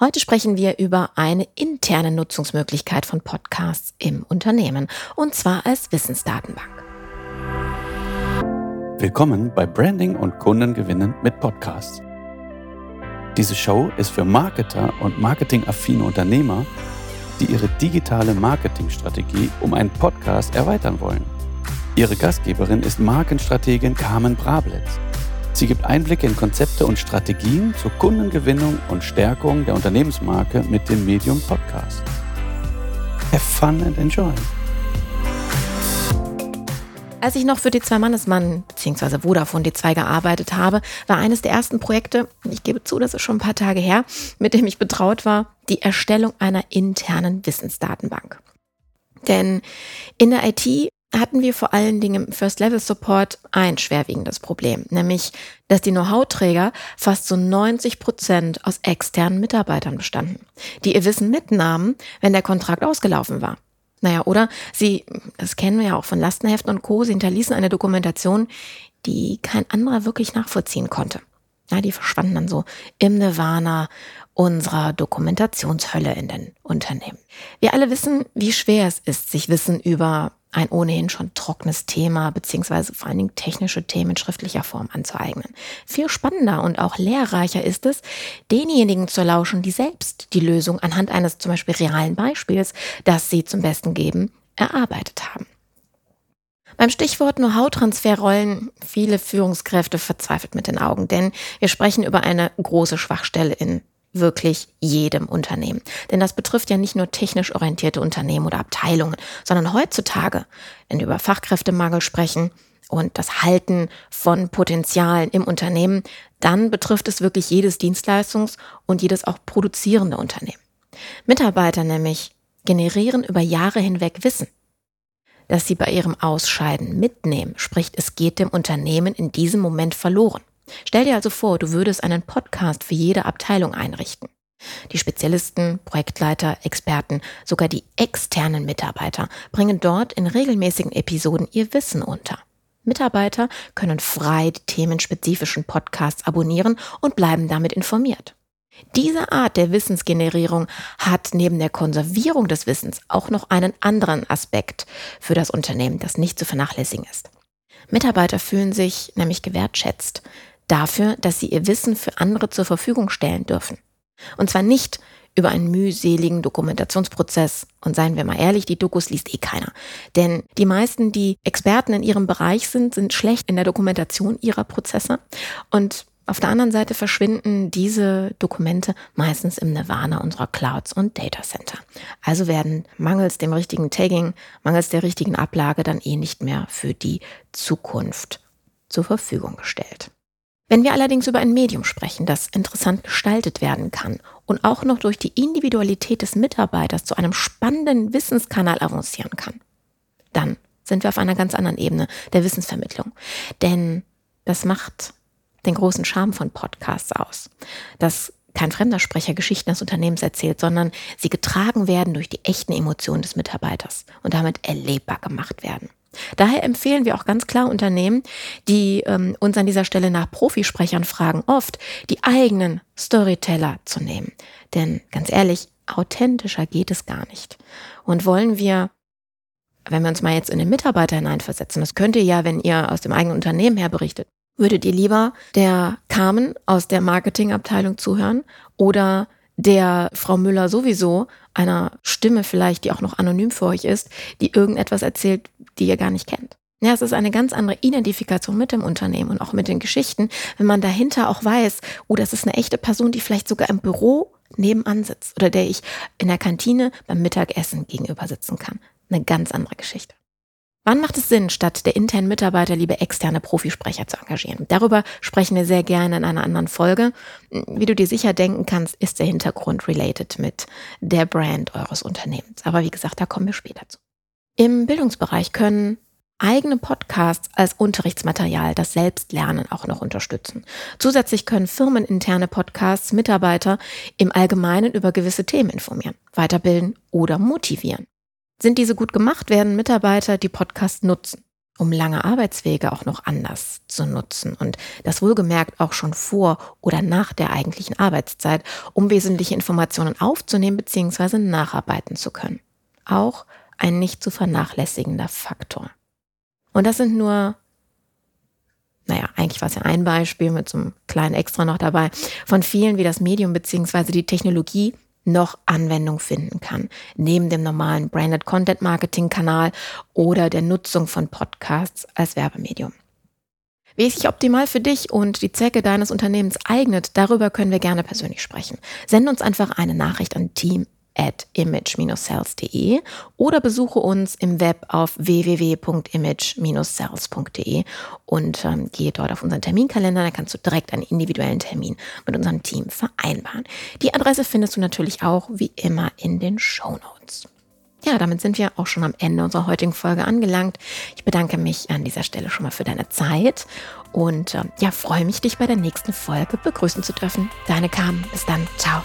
Heute sprechen wir über eine interne Nutzungsmöglichkeit von Podcasts im Unternehmen, und zwar als Wissensdatenbank. Willkommen bei Branding und Kundengewinnen mit Podcasts. Diese Show ist für Marketer und marketingaffine Unternehmer, die ihre digitale Marketingstrategie um einen Podcast erweitern wollen. Ihre Gastgeberin ist Markenstrategin Carmen Brablitz. Sie gibt Einblicke in Konzepte und Strategien zur Kundengewinnung und Stärkung der Unternehmensmarke mit dem Medium Podcast. Have fun and enjoy. Als ich noch für die Zwei-Mannesmann bzw. Vodafone D2 gearbeitet habe, war eines der ersten Projekte, ich gebe zu, das ist schon ein paar Tage her, mit dem ich betraut war, die Erstellung einer internen Wissensdatenbank. Denn in der IT hatten wir vor allen Dingen im First-Level-Support ein schwerwiegendes Problem, nämlich, dass die Know-how-Träger fast zu so 90 Prozent aus externen Mitarbeitern bestanden, die ihr Wissen mitnahmen, wenn der Kontrakt ausgelaufen war. Naja, oder sie, das kennen wir ja auch von Lastenheften und Co., sie hinterließen eine Dokumentation, die kein anderer wirklich nachvollziehen konnte. Ja, die verschwanden dann so im Nirvana unserer Dokumentationshölle in den Unternehmen. Wir alle wissen, wie schwer es ist, sich Wissen über ein ohnehin schon trockenes Thema beziehungsweise vor allen Dingen technische Themen in schriftlicher Form anzueignen. Viel spannender und auch lehrreicher ist es, denjenigen zu lauschen, die selbst die Lösung anhand eines zum Beispiel realen Beispiels, das sie zum Besten geben, erarbeitet haben. Beim Stichwort Know-how-Transfer rollen viele Führungskräfte verzweifelt mit den Augen, denn wir sprechen über eine große Schwachstelle in wirklich jedem Unternehmen. Denn das betrifft ja nicht nur technisch orientierte Unternehmen oder Abteilungen, sondern heutzutage, wenn wir über Fachkräftemangel sprechen und das Halten von Potenzialen im Unternehmen, dann betrifft es wirklich jedes Dienstleistungs- und jedes auch produzierende Unternehmen. Mitarbeiter nämlich generieren über Jahre hinweg Wissen, das sie bei ihrem Ausscheiden mitnehmen, sprich es geht dem Unternehmen in diesem Moment verloren. Stell dir also vor, du würdest einen Podcast für jede Abteilung einrichten. Die Spezialisten, Projektleiter, Experten, sogar die externen Mitarbeiter bringen dort in regelmäßigen Episoden ihr Wissen unter. Mitarbeiter können frei die themenspezifischen Podcasts abonnieren und bleiben damit informiert. Diese Art der Wissensgenerierung hat neben der Konservierung des Wissens auch noch einen anderen Aspekt für das Unternehmen, das nicht zu vernachlässigen ist. Mitarbeiter fühlen sich nämlich gewertschätzt dafür, dass sie ihr Wissen für andere zur Verfügung stellen dürfen. Und zwar nicht über einen mühseligen Dokumentationsprozess. Und seien wir mal ehrlich, die Dokus liest eh keiner. Denn die meisten, die Experten in ihrem Bereich sind, sind schlecht in der Dokumentation ihrer Prozesse. Und auf der anderen Seite verschwinden diese Dokumente meistens im Nirvana unserer Clouds und Data Center. Also werden mangels dem richtigen Tagging, mangels der richtigen Ablage dann eh nicht mehr für die Zukunft zur Verfügung gestellt. Wenn wir allerdings über ein Medium sprechen, das interessant gestaltet werden kann und auch noch durch die Individualität des Mitarbeiters zu einem spannenden Wissenskanal avancieren kann, dann sind wir auf einer ganz anderen Ebene der Wissensvermittlung. Denn das macht den großen Charme von Podcasts aus. Dass kein fremder Sprecher Geschichten des Unternehmens erzählt, sondern sie getragen werden durch die echten Emotionen des Mitarbeiters und damit erlebbar gemacht werden. Daher empfehlen wir auch ganz klar Unternehmen, die ähm, uns an dieser Stelle nach Profisprechern fragen, oft die eigenen Storyteller zu nehmen. Denn ganz ehrlich, authentischer geht es gar nicht. Und wollen wir, wenn wir uns mal jetzt in den Mitarbeiter hineinversetzen, das könnt ihr ja, wenn ihr aus dem eigenen Unternehmen her berichtet, würdet ihr lieber der Carmen aus der Marketingabteilung zuhören oder der Frau Müller sowieso einer Stimme vielleicht, die auch noch anonym für euch ist, die irgendetwas erzählt, die ihr gar nicht kennt. Ja, es ist eine ganz andere Identifikation mit dem Unternehmen und auch mit den Geschichten, wenn man dahinter auch weiß, oh, das ist eine echte Person, die vielleicht sogar im Büro nebenan sitzt oder der ich in der Kantine beim Mittagessen gegenüber sitzen kann. Eine ganz andere Geschichte. Wann macht es Sinn, statt der internen Mitarbeiter liebe externe Profisprecher zu engagieren? Darüber sprechen wir sehr gerne in einer anderen Folge. Wie du dir sicher denken kannst, ist der Hintergrund related mit der Brand eures Unternehmens. Aber wie gesagt, da kommen wir später zu. Im Bildungsbereich können eigene Podcasts als Unterrichtsmaterial das Selbstlernen auch noch unterstützen. Zusätzlich können firmeninterne Podcasts Mitarbeiter im Allgemeinen über gewisse Themen informieren, weiterbilden oder motivieren. Sind diese gut gemacht, werden Mitarbeiter die Podcasts nutzen. um lange Arbeitswege auch noch anders zu nutzen und das wohlgemerkt auch schon vor oder nach der eigentlichen Arbeitszeit, um wesentliche Informationen aufzunehmen bzw. nacharbeiten zu können. Auch ein nicht zu vernachlässigender Faktor. Und das sind nur, naja, eigentlich war es ja ein Beispiel mit so einem kleinen Extra noch dabei, von vielen, wie das Medium bzw. die Technologie noch Anwendung finden kann, neben dem normalen Branded Content Marketing Kanal oder der Nutzung von Podcasts als Werbemedium. Wie es sich optimal für dich und die Zwecke deines Unternehmens eignet, darüber können wir gerne persönlich sprechen. Send uns einfach eine Nachricht an team at image-sales.de oder besuche uns im Web auf www.image-sales.de und ähm, gehe dort auf unseren Terminkalender. Da kannst du direkt einen individuellen Termin mit unserem Team vereinbaren. Die Adresse findest du natürlich auch wie immer in den Show Notes. Ja, damit sind wir auch schon am Ende unserer heutigen Folge angelangt. Ich bedanke mich an dieser Stelle schon mal für deine Zeit und äh, ja, freue mich, dich bei der nächsten Folge begrüßen zu dürfen. Deine Carmen. Bis dann. Ciao.